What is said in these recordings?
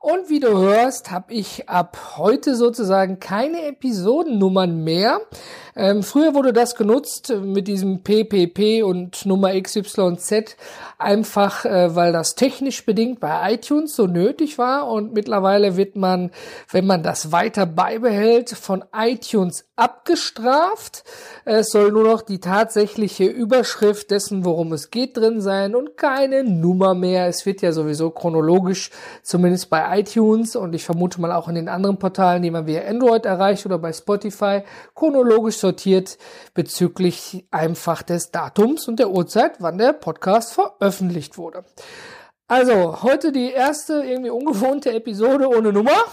Und wie du hörst, habe ich ab heute sozusagen keine Episodennummern mehr. Ähm, früher wurde das genutzt mit diesem PPP und Nummer XYZ einfach, äh, weil das technisch bedingt bei iTunes so nötig war. Und mittlerweile wird man, wenn man das weiter beibehält, von iTunes abgestraft. Es soll nur noch die tatsächliche Überschrift dessen, worum es geht, drin sein und keine Nummer mehr. Es wird ja sowieso chronologisch, zumindest bei iTunes und ich vermute mal auch in den anderen Portalen, die man via Android erreicht oder bei Spotify, chronologisch sortiert bezüglich einfach des Datums und der Uhrzeit, wann der Podcast veröffentlicht wurde. Also, heute die erste irgendwie ungewohnte Episode ohne Nummer.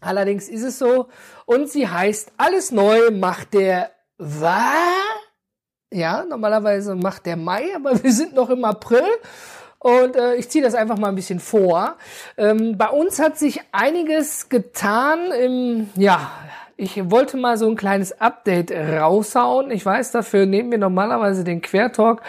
Allerdings ist es so und sie heißt Alles neu macht der was? Ja, normalerweise macht der Mai, aber wir sind noch im April und äh, ich ziehe das einfach mal ein bisschen vor. Ähm, bei uns hat sich einiges getan im, ja, ich wollte mal so ein kleines Update raushauen. Ich weiß, dafür nehmen wir normalerweise den Quertalk.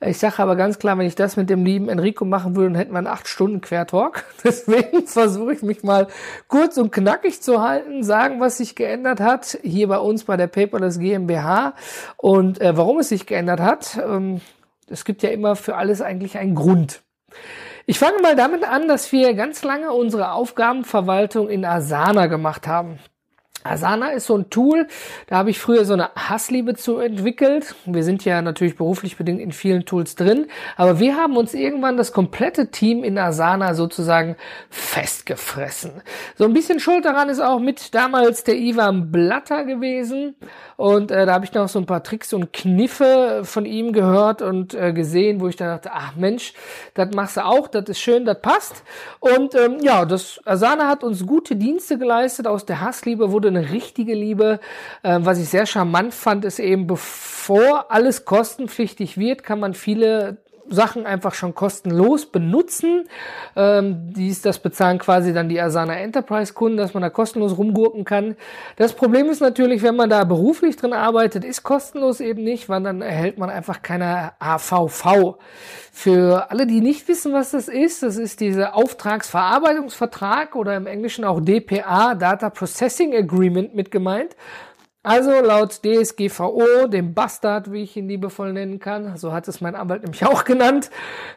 Ich sage aber ganz klar, wenn ich das mit dem lieben Enrico machen würde, dann hätten wir einen 8 Stunden Quertalk. Deswegen versuche ich mich mal kurz und knackig zu halten, sagen, was sich geändert hat hier bei uns bei der Paperless GmbH und äh, warum es sich geändert hat. Ähm, es gibt ja immer für alles eigentlich einen Grund. Ich fange mal damit an, dass wir ganz lange unsere Aufgabenverwaltung in Asana gemacht haben. Asana ist so ein Tool, da habe ich früher so eine Hassliebe zu entwickelt. Wir sind ja natürlich beruflich bedingt in vielen Tools drin, aber wir haben uns irgendwann das komplette Team in Asana sozusagen festgefressen. So ein bisschen schuld daran ist auch mit damals der Ivan Blatter gewesen und äh, da habe ich noch so ein paar Tricks und Kniffe von ihm gehört und äh, gesehen, wo ich dann dachte, ach Mensch, das machst du auch, das ist schön, das passt. Und ähm, ja, das Asana hat uns gute Dienste geleistet. Aus der Hassliebe wurde eine richtige Liebe. Äh, was ich sehr charmant fand, ist eben, bevor alles kostenpflichtig wird, kann man viele Sachen einfach schon kostenlos benutzen. Ähm, dies, das bezahlen quasi dann die Asana Enterprise Kunden, dass man da kostenlos rumgurken kann. Das Problem ist natürlich, wenn man da beruflich drin arbeitet, ist kostenlos eben nicht, weil dann erhält man einfach keine AVV. Für alle, die nicht wissen, was das ist, das ist dieser Auftragsverarbeitungsvertrag oder im Englischen auch DPA, Data Processing Agreement mit gemeint. Also laut DSGVO, dem Bastard, wie ich ihn liebevoll nennen kann, so hat es mein Anwalt nämlich auch genannt,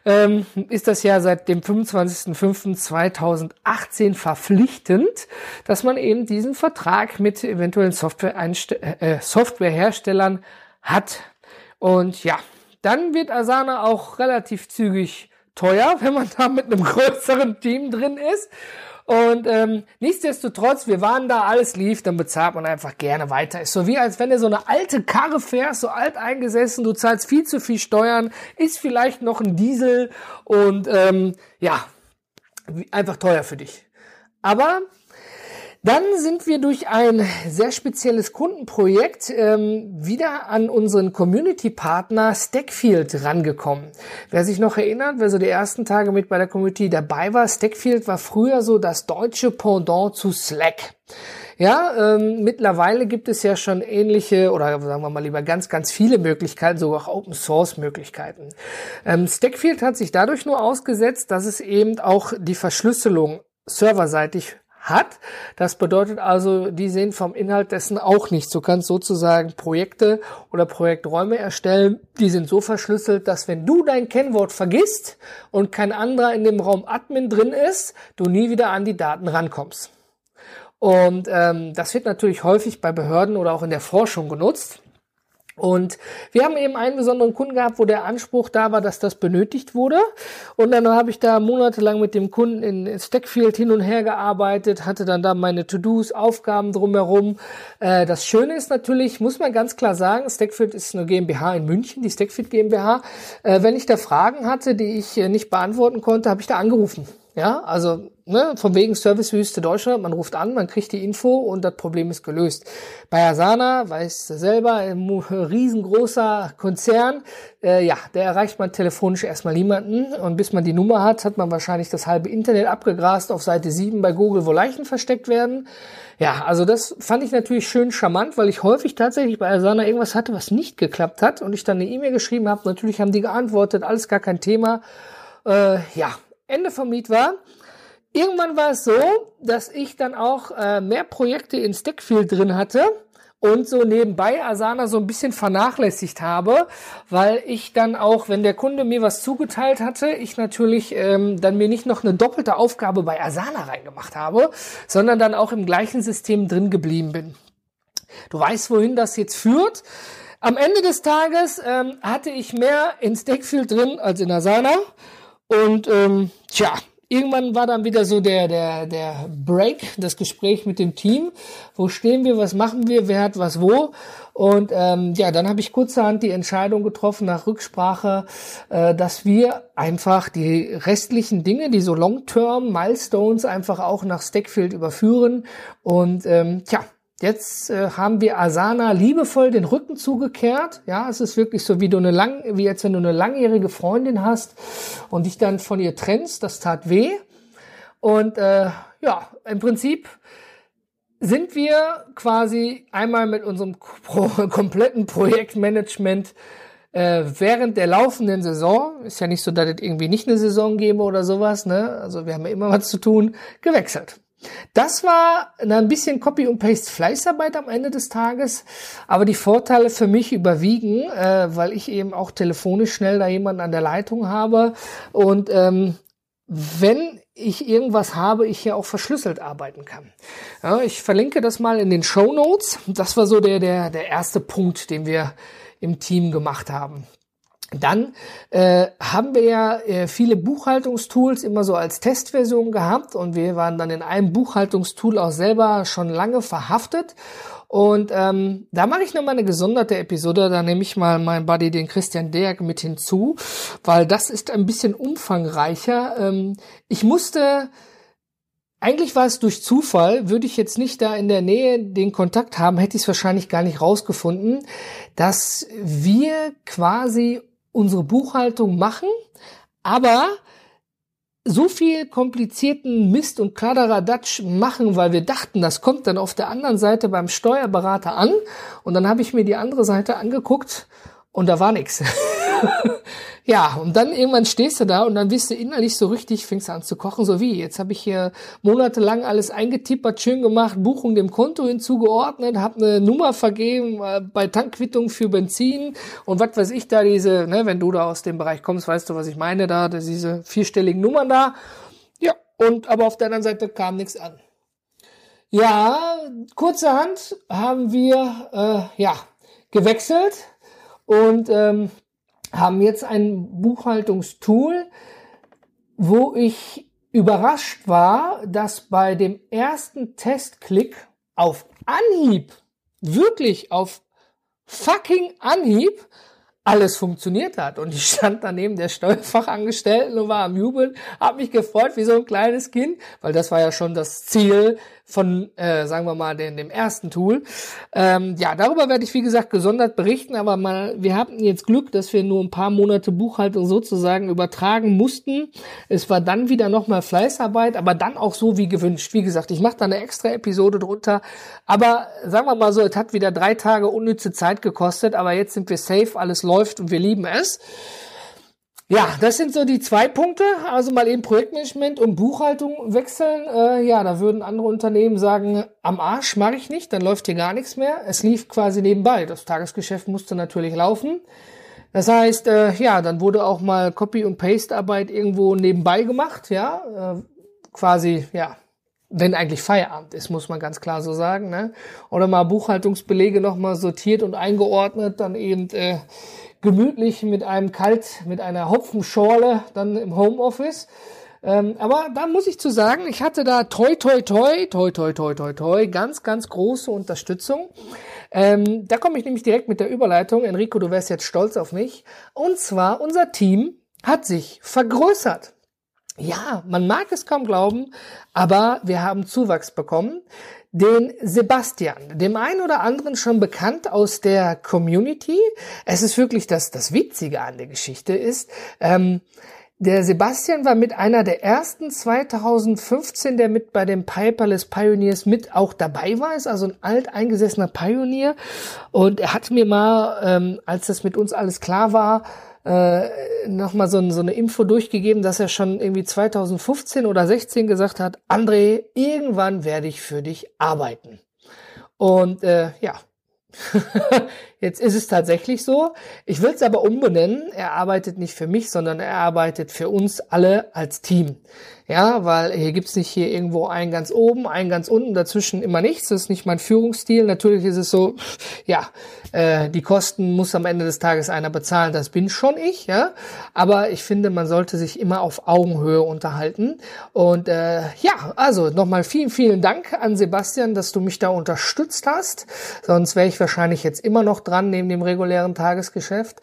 ähm, ist das ja seit dem 25.05.2018 verpflichtend, dass man eben diesen Vertrag mit eventuellen Software äh, Softwareherstellern hat. Und ja, dann wird Asana auch relativ zügig teuer, wenn man da mit einem größeren Team drin ist. Und ähm, nichtsdestotrotz, wir waren da, alles lief, dann bezahlt man einfach gerne weiter. Ist so wie als wenn du so eine alte Karre fährst, so alt eingesessen, du zahlst viel zu viel Steuern, ist vielleicht noch ein Diesel und ähm, ja, einfach teuer für dich. Aber dann sind wir durch ein sehr spezielles Kundenprojekt ähm, wieder an unseren Community-Partner Stackfield rangekommen. Wer sich noch erinnert, wer so die ersten Tage mit bei der Community dabei war, Stackfield war früher so das deutsche Pendant zu Slack. Ja, ähm, mittlerweile gibt es ja schon ähnliche oder sagen wir mal lieber ganz, ganz viele Möglichkeiten, sogar auch Open Source Möglichkeiten. Ähm, Stackfield hat sich dadurch nur ausgesetzt, dass es eben auch die Verschlüsselung serverseitig hat. Das bedeutet also, die sehen vom Inhalt dessen auch nichts. Du kannst sozusagen Projekte oder Projekträume erstellen, die sind so verschlüsselt, dass wenn du dein Kennwort vergisst und kein anderer in dem Raum Admin drin ist, du nie wieder an die Daten rankommst. Und ähm, das wird natürlich häufig bei Behörden oder auch in der Forschung genutzt. Und wir haben eben einen besonderen Kunden gehabt, wo der Anspruch da war, dass das benötigt wurde. Und dann habe ich da monatelang mit dem Kunden in Stackfield hin und her gearbeitet, hatte dann da meine To-Dos, Aufgaben drumherum. Äh, das Schöne ist natürlich, muss man ganz klar sagen, Stackfield ist eine GmbH in München, die Stackfield GmbH. Äh, wenn ich da Fragen hatte, die ich äh, nicht beantworten konnte, habe ich da angerufen. Ja, also ne, von wegen Servicewüste Deutschland, man ruft an, man kriegt die Info und das Problem ist gelöst. Bei Asana, weiß selber, ein riesengroßer Konzern, äh, ja, der erreicht man telefonisch erstmal niemanden und bis man die Nummer hat, hat man wahrscheinlich das halbe Internet abgegrast auf Seite 7 bei Google, wo Leichen versteckt werden. Ja, also das fand ich natürlich schön charmant, weil ich häufig tatsächlich bei Asana irgendwas hatte, was nicht geklappt hat und ich dann eine E-Mail geschrieben habe. Natürlich haben die geantwortet, alles gar kein Thema. Äh, ja, Ende vom Lied war, irgendwann war es so, dass ich dann auch äh, mehr Projekte in Stackfield drin hatte und so nebenbei Asana so ein bisschen vernachlässigt habe, weil ich dann auch, wenn der Kunde mir was zugeteilt hatte, ich natürlich ähm, dann mir nicht noch eine doppelte Aufgabe bei Asana reingemacht habe, sondern dann auch im gleichen System drin geblieben bin. Du weißt, wohin das jetzt führt. Am Ende des Tages ähm, hatte ich mehr in Stackfield drin als in Asana und ähm, tja, irgendwann war dann wieder so der, der, der Break, das Gespräch mit dem Team. Wo stehen wir, was machen wir, wer hat was wo? Und ähm, ja, dann habe ich kurzerhand die Entscheidung getroffen nach Rücksprache, äh, dass wir einfach die restlichen Dinge, die so Long-Term Milestones einfach auch nach Stackfield überführen. Und ähm, tja, Jetzt äh, haben wir Asana liebevoll den Rücken zugekehrt. Ja, es ist wirklich so, wie du eine lang, wie jetzt wenn du eine langjährige Freundin hast und dich dann von ihr trennst. Das tat weh. Und äh, ja, im Prinzip sind wir quasi einmal mit unserem pro kompletten Projektmanagement äh, während der laufenden Saison, ist ja nicht so, dass es irgendwie nicht eine Saison gäbe oder sowas, ne? Also wir haben ja immer was zu tun, gewechselt. Das war ein bisschen Copy und Paste Fleißarbeit am Ende des Tages, aber die Vorteile für mich überwiegen, äh, weil ich eben auch telefonisch schnell da jemanden an der Leitung habe und ähm, wenn ich irgendwas habe, ich hier auch verschlüsselt arbeiten kann. Ja, ich verlinke das mal in den Show Notes. Das war so der, der, der erste Punkt, den wir im Team gemacht haben. Dann äh, haben wir ja äh, viele Buchhaltungstools immer so als Testversion gehabt und wir waren dann in einem Buchhaltungstool auch selber schon lange verhaftet. Und ähm, da mache ich nochmal eine gesonderte Episode, da nehme ich mal meinen Buddy, den Christian Derg, mit hinzu, weil das ist ein bisschen umfangreicher. Ähm, ich musste eigentlich war es durch Zufall, würde ich jetzt nicht da in der Nähe den Kontakt haben, hätte ich es wahrscheinlich gar nicht rausgefunden, dass wir quasi unsere Buchhaltung machen, aber so viel komplizierten Mist und Kladderadatsch machen, weil wir dachten, das kommt dann auf der anderen Seite beim Steuerberater an. Und dann habe ich mir die andere Seite angeguckt und da war nichts. Ja, und dann irgendwann stehst du da und dann bist du innerlich so richtig, fängst du an zu kochen, so wie, jetzt habe ich hier monatelang alles eingetippert, schön gemacht, Buchung dem Konto hinzugeordnet, habe eine Nummer vergeben äh, bei Tankquittung für Benzin und was weiß ich da, diese, ne, wenn du da aus dem Bereich kommst, weißt du, was ich meine, da, diese vierstelligen Nummern da. Ja, und aber auf der anderen Seite kam nichts an. Ja, kurzerhand haben wir äh, ja gewechselt und ähm, haben jetzt ein Buchhaltungstool, wo ich überrascht war, dass bei dem ersten Testklick auf Anhieb, wirklich auf fucking Anhieb, alles funktioniert hat. Und ich stand daneben der Steuerfachangestellten und war am Jubeln, habe mich gefreut wie so ein kleines Kind, weil das war ja schon das Ziel von, äh, sagen wir mal, dem, dem ersten Tool. Ähm, ja, darüber werde ich, wie gesagt, gesondert berichten, aber mal, wir hatten jetzt Glück, dass wir nur ein paar Monate Buchhaltung sozusagen übertragen mussten. Es war dann wieder nochmal Fleißarbeit, aber dann auch so wie gewünscht. Wie gesagt, ich mache da eine extra Episode drunter, aber sagen wir mal so, es hat wieder drei Tage unnütze Zeit gekostet, aber jetzt sind wir safe, alles läuft und wir lieben es. Ja, das sind so die zwei Punkte. Also mal eben Projektmanagement und Buchhaltung wechseln. Äh, ja, da würden andere Unternehmen sagen, am Arsch mache ich nicht, dann läuft hier gar nichts mehr. Es lief quasi nebenbei. Das Tagesgeschäft musste natürlich laufen. Das heißt, äh, ja, dann wurde auch mal Copy- und Paste-Arbeit irgendwo nebenbei gemacht, ja, äh, quasi, ja, wenn eigentlich Feierabend ist, muss man ganz klar so sagen, ne? Oder mal Buchhaltungsbelege nochmal sortiert und eingeordnet, dann eben äh, gemütlich mit einem Kalt, mit einer Hopfenschorle dann im Homeoffice. Ähm, aber da muss ich zu sagen, ich hatte da toi toi toi, toi toi toi toi toi, ganz, ganz große Unterstützung. Ähm, da komme ich nämlich direkt mit der Überleitung. Enrico, du wärst jetzt stolz auf mich. Und zwar, unser Team hat sich vergrößert. Ja, man mag es kaum glauben, aber wir haben Zuwachs bekommen. Den Sebastian, dem einen oder anderen schon bekannt aus der Community. Es ist wirklich das, das Witzige an der Geschichte ist, ähm, der Sebastian war mit einer der ersten 2015, der mit bei den Piperless Pioneers mit auch dabei war, ist also ein alteingesessener Pionier. Und er hat mir mal, ähm, als das mit uns alles klar war, äh, nochmal so, so eine Info durchgegeben, dass er schon irgendwie 2015 oder 16 gesagt hat, André, irgendwann werde ich für dich arbeiten. Und äh, ja, Jetzt ist es tatsächlich so. Ich will es aber umbenennen. Er arbeitet nicht für mich, sondern er arbeitet für uns alle als Team. Ja, weil hier gibt's nicht hier irgendwo einen ganz oben, einen ganz unten, dazwischen immer nichts. Das ist nicht mein Führungsstil. Natürlich ist es so, ja, äh, die Kosten muss am Ende des Tages einer bezahlen. Das bin schon ich, ja. Aber ich finde, man sollte sich immer auf Augenhöhe unterhalten. Und äh, ja, also nochmal vielen, vielen Dank an Sebastian, dass du mich da unterstützt hast. Sonst wäre ich wahrscheinlich jetzt immer noch dran neben dem regulären Tagesgeschäft.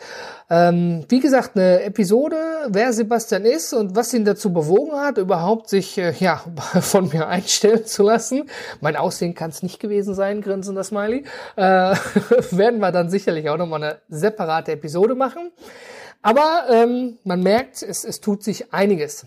Ähm, wie gesagt, eine Episode, wer Sebastian ist und was ihn dazu bewogen hat, überhaupt sich äh, ja von mir einstellen zu lassen. Mein Aussehen kann es nicht gewesen sein, grinsen das Smiley. Äh, werden wir dann sicherlich auch nochmal eine separate Episode machen. Aber ähm, man merkt, es, es tut sich einiges.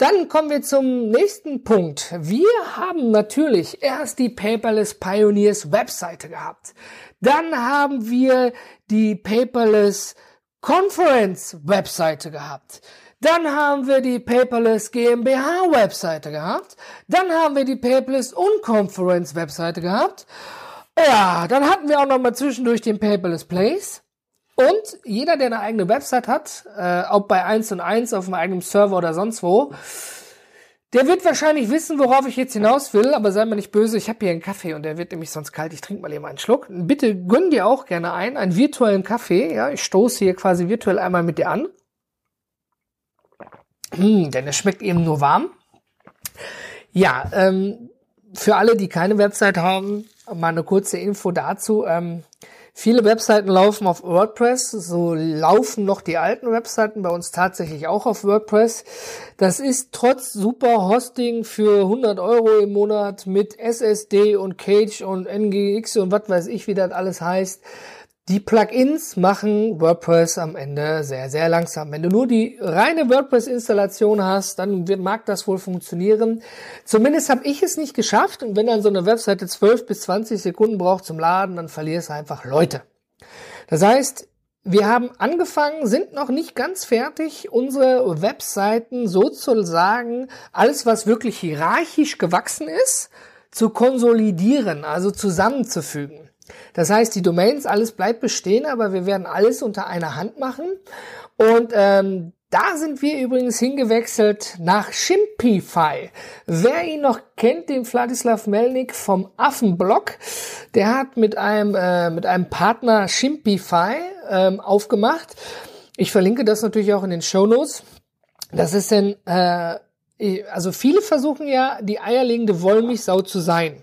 Dann kommen wir zum nächsten Punkt. Wir haben natürlich erst die Paperless Pioneers Webseite gehabt. Dann haben wir die Paperless Conference Webseite gehabt. Dann haben wir die Paperless GmbH Webseite gehabt. Dann haben wir die Paperless Unconference Webseite gehabt. Ja, dann hatten wir auch noch mal zwischendurch den Paperless Place. Und jeder, der eine eigene Website hat, äh, ob bei 1 und 1 auf einem eigenen Server oder sonst wo, der wird wahrscheinlich wissen, worauf ich jetzt hinaus will, aber sei mir nicht böse, ich habe hier einen Kaffee und der wird nämlich sonst kalt. Ich trinke mal eben einen Schluck. Bitte gönn dir auch gerne ein, einen virtuellen Kaffee. Ja, ich stoße hier quasi virtuell einmal mit dir an. Hm, denn es schmeckt eben nur warm. Ja, ähm, für alle, die keine Website haben, mal eine kurze Info dazu. Ähm, Viele Webseiten laufen auf WordPress, so laufen noch die alten Webseiten bei uns tatsächlich auch auf WordPress. Das ist trotz super Hosting für 100 Euro im Monat mit SSD und Cage und NGX und was weiß ich, wie das alles heißt die Plugins machen WordPress am Ende sehr, sehr langsam. Wenn du nur die reine WordPress-Installation hast, dann mag das wohl funktionieren. Zumindest habe ich es nicht geschafft. Und wenn dann so eine Webseite 12 bis 20 Sekunden braucht zum Laden, dann verlierst du einfach Leute. Das heißt, wir haben angefangen, sind noch nicht ganz fertig, unsere Webseiten sozusagen, alles was wirklich hierarchisch gewachsen ist, zu konsolidieren, also zusammenzufügen. Das heißt, die Domains, alles bleibt bestehen, aber wir werden alles unter einer Hand machen. Und ähm, da sind wir übrigens hingewechselt nach Shimpify. Wer ihn noch kennt, den Vladislav Melnik vom Affenblog, der hat mit einem, äh, mit einem Partner Shimpify ähm, aufgemacht. Ich verlinke das natürlich auch in den Show Notes. Das ist denn, äh, also viele versuchen ja, die eierlegende Wollmilchsau zu sein.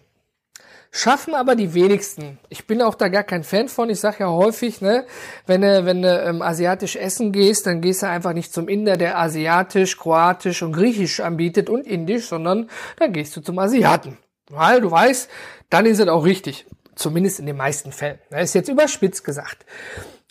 Schaffen aber die wenigsten. Ich bin auch da gar kein Fan von. Ich sage ja häufig, ne, wenn du, wenn du ähm, asiatisch essen gehst, dann gehst du einfach nicht zum Inder, der asiatisch, kroatisch und griechisch anbietet und indisch, sondern dann gehst du zum Asiaten. Weil du weißt, dann ist es auch richtig. Zumindest in den meisten Fällen. Das ist jetzt überspitzt gesagt.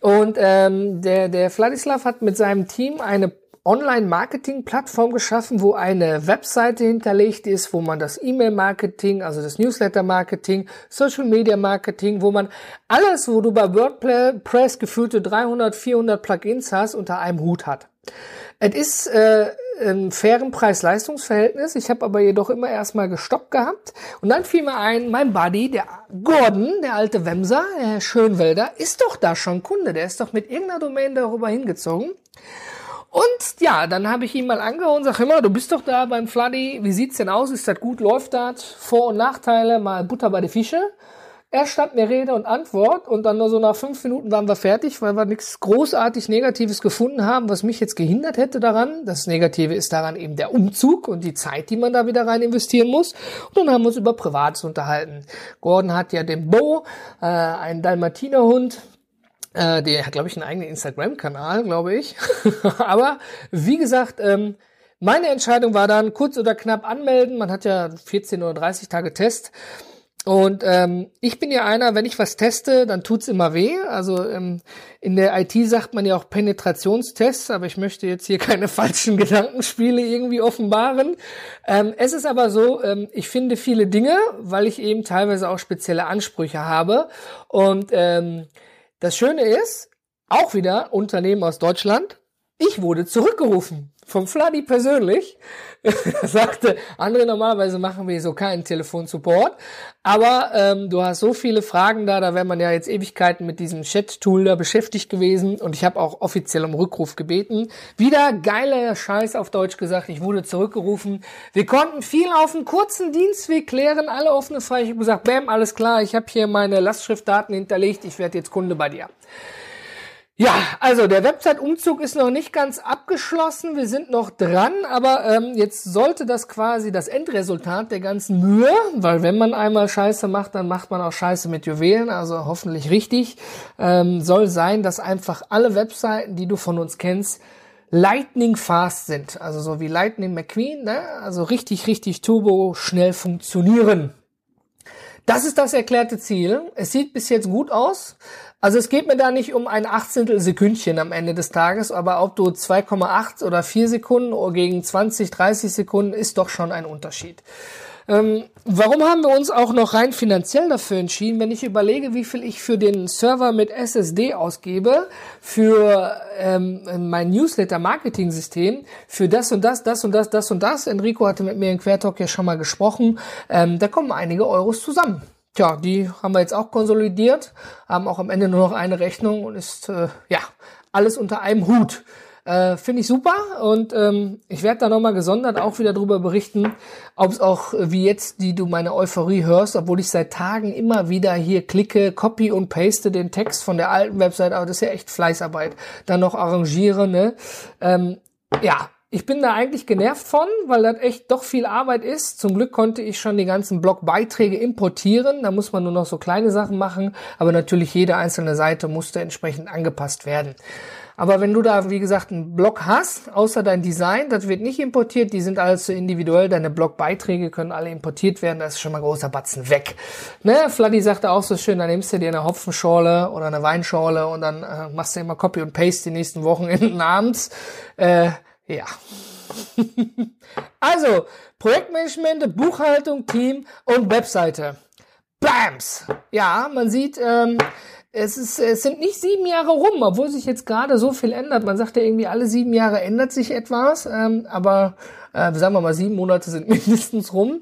Und ähm, der, der Vladislav hat mit seinem Team eine Online-Marketing-Plattform geschaffen, wo eine Webseite hinterlegt ist, wo man das E-Mail-Marketing, also das Newsletter-Marketing, Social-Media-Marketing, wo man alles, wo du bei WordPress gefühlte 300, 400 Plugins hast, unter einem Hut hat. Es ist äh, ein fairen Preis-Leistungs-Verhältnis. Ich habe aber jedoch immer erstmal gestoppt gehabt. Und dann fiel mir ein, mein Buddy, der Gordon, der alte Wemser, der Schönwälder, ist doch da schon Kunde. Der ist doch mit irgendeiner Domain darüber hingezogen. Und ja, dann habe ich ihn mal angehauen und sage immer, du bist doch da beim Fladdy, wie sieht's denn aus? Ist das gut? Läuft das? Vor- und Nachteile, mal Butter bei die Fische. Er stand mir Rede und Antwort und dann nur so nach fünf Minuten waren wir fertig, weil wir nichts großartig Negatives gefunden haben, was mich jetzt gehindert hätte daran. Das Negative ist daran eben der Umzug und die Zeit, die man da wieder rein investieren muss. Und dann haben wir uns über Privates unterhalten. Gordon hat ja den Bo, äh, einen Dalmatinerhund, äh, der hat, glaube ich, einen eigenen Instagram-Kanal, glaube ich. Aber wie gesagt, ähm, meine Entscheidung war dann kurz oder knapp anmelden. Man hat ja 14 oder 30 Tage Test. Und ähm, ich bin ja einer, wenn ich was teste, dann tut's immer weh. Also ähm, in der IT sagt man ja auch Penetrationstests, aber ich möchte jetzt hier keine falschen Gedankenspiele irgendwie offenbaren. Ähm, es ist aber so, ähm, ich finde viele Dinge, weil ich eben teilweise auch spezielle Ansprüche habe. Und ähm, das Schöne ist, auch wieder Unternehmen aus Deutschland, ich wurde zurückgerufen vom Fladdy persönlich. er sagte, andere normalerweise machen wir so keinen Telefonsupport, aber ähm, du hast so viele Fragen da, da wäre man ja jetzt Ewigkeiten mit diesem Chat-Tool da beschäftigt gewesen und ich habe auch offiziell um Rückruf gebeten. Wieder geiler Scheiß auf Deutsch gesagt, ich wurde zurückgerufen. Wir konnten viel auf einen kurzen Dienstweg klären, alle offene Fragen. Ich habe gesagt, bam, alles klar, ich habe hier meine Lastschriftdaten hinterlegt, ich werde jetzt Kunde bei dir. Ja, also der Website-Umzug ist noch nicht ganz abgeschlossen. Wir sind noch dran, aber ähm, jetzt sollte das quasi das Endresultat der ganzen Mühe, weil wenn man einmal Scheiße macht, dann macht man auch Scheiße mit Juwelen, also hoffentlich richtig, ähm, soll sein, dass einfach alle Webseiten, die du von uns kennst, Lightning fast sind. Also so wie Lightning McQueen, ne? also richtig, richtig turbo schnell funktionieren. Das ist das erklärte Ziel. Es sieht bis jetzt gut aus. Also es geht mir da nicht um ein Achtzehntel Sekündchen am Ende des Tages, aber ob du 2,8 oder 4 Sekunden oder gegen 20, 30 Sekunden ist doch schon ein Unterschied. Ähm, warum haben wir uns auch noch rein finanziell dafür entschieden, wenn ich überlege, wie viel ich für den Server mit SSD ausgebe, für ähm, mein Newsletter-Marketing-System, für das und das, das und das, das und das. Enrico hatte mit mir in Quertalk ja schon mal gesprochen. Ähm, da kommen einige Euros zusammen. Tja, die haben wir jetzt auch konsolidiert, haben auch am Ende nur noch eine Rechnung und ist äh, ja alles unter einem Hut. Äh, Finde ich super und ähm, ich werde da nochmal gesondert auch wieder drüber berichten, ob es auch äh, wie jetzt, die du meine Euphorie hörst, obwohl ich seit Tagen immer wieder hier klicke, copy und paste den Text von der alten Website, aber das ist ja echt Fleißarbeit, dann noch arrangiere, ne? Ähm, ja, ich bin da eigentlich genervt von, weil das echt doch viel Arbeit ist. Zum Glück konnte ich schon die ganzen Blogbeiträge importieren. Da muss man nur noch so kleine Sachen machen. Aber natürlich jede einzelne Seite musste entsprechend angepasst werden. Aber wenn du da, wie gesagt, einen Blog hast, außer dein Design, das wird nicht importiert, die sind alles so individuell, deine Blogbeiträge können alle importiert werden, da ist schon mal großer Batzen weg. Ne, Fladdy sagte auch so schön, dann nimmst du dir eine Hopfenschorle oder eine Weinschorle und dann äh, machst du immer Copy und Paste die nächsten Wochenenden abends. Äh, ja. also, Projektmanagement, Buchhaltung, Team und Webseite. Bams! Ja, man sieht, ähm, es, ist, es sind nicht sieben Jahre rum, obwohl sich jetzt gerade so viel ändert. Man sagt ja irgendwie, alle sieben Jahre ändert sich etwas, ähm, aber äh, sagen wir mal, sieben Monate sind mindestens rum.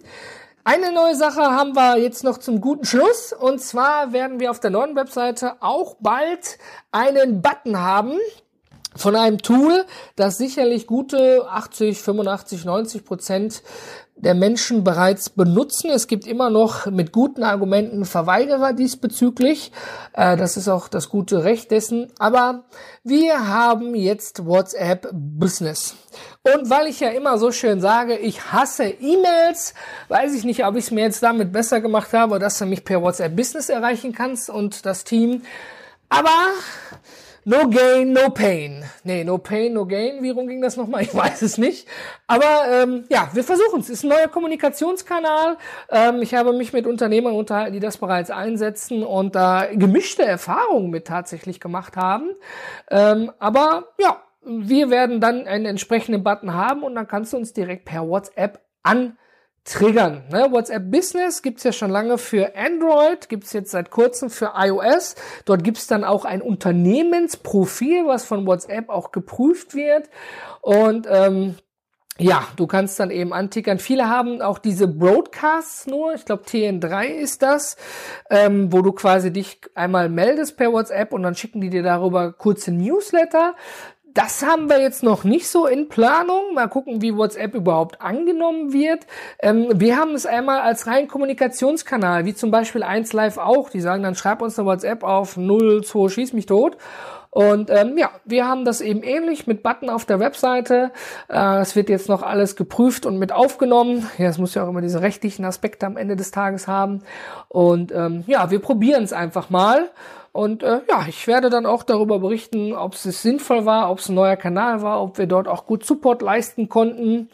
Eine neue Sache haben wir jetzt noch zum guten Schluss. Und zwar werden wir auf der neuen Webseite auch bald einen Button haben, von einem Tool, das sicherlich gute 80, 85, 90 Prozent der Menschen bereits benutzen. Es gibt immer noch mit guten Argumenten Verweigerer diesbezüglich. Äh, das ist auch das gute Recht dessen. Aber wir haben jetzt WhatsApp Business. Und weil ich ja immer so schön sage, ich hasse E-Mails, weiß ich nicht, ob ich es mir jetzt damit besser gemacht habe, dass du mich per WhatsApp Business erreichen kannst und das Team. Aber No gain, no pain. Nee, no pain, no gain. Wie rum ging das nochmal? Ich weiß es nicht. Aber ähm, ja, wir versuchen es. Ist ein neuer Kommunikationskanal. Ähm, ich habe mich mit Unternehmern unterhalten, die das bereits einsetzen und da gemischte Erfahrungen mit tatsächlich gemacht haben. Ähm, aber ja, wir werden dann einen entsprechenden Button haben und dann kannst du uns direkt per WhatsApp an triggern. Ne? WhatsApp Business gibt's ja schon lange für Android, gibt's jetzt seit kurzem für iOS. Dort gibt's dann auch ein Unternehmensprofil, was von WhatsApp auch geprüft wird. Und ähm, ja, du kannst dann eben antickern. Viele haben auch diese Broadcasts nur, ich glaube TN3 ist das, ähm, wo du quasi dich einmal meldest per WhatsApp und dann schicken die dir darüber kurze Newsletter. Das haben wir jetzt noch nicht so in Planung. Mal gucken, wie WhatsApp überhaupt angenommen wird. Ähm, wir haben es einmal als rein Kommunikationskanal, wie zum Beispiel 1Live auch. Die sagen dann, schreib uns eine WhatsApp auf 02 schieß mich tot. Und ähm, ja, wir haben das eben ähnlich mit Button auf der Webseite. Äh, es wird jetzt noch alles geprüft und mit aufgenommen. Ja, es muss ja auch immer diese rechtlichen Aspekte am Ende des Tages haben. Und ähm, ja, wir probieren es einfach mal. Und äh, ja, ich werde dann auch darüber berichten, ob es sinnvoll war, ob es ein neuer Kanal war, ob wir dort auch gut Support leisten konnten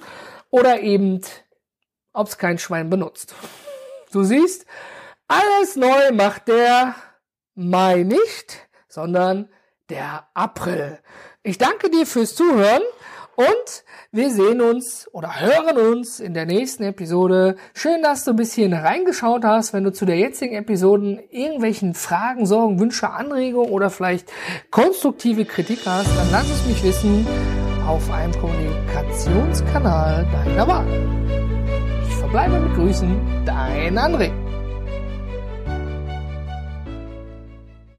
oder eben, ob es kein Schwein benutzt. Du siehst, alles neu macht der Mai nicht, sondern der April. Ich danke dir fürs Zuhören und wir sehen uns oder hören uns in der nächsten Episode. Schön, dass du bis hierhin reingeschaut hast. Wenn du zu der jetzigen Episoden irgendwelchen Fragen, Sorgen, Wünsche, Anregungen oder vielleicht konstruktive Kritik hast, dann lass es mich wissen auf einem Kommunikationskanal deiner Wahl. Ich verbleibe mit Grüßen, dein André.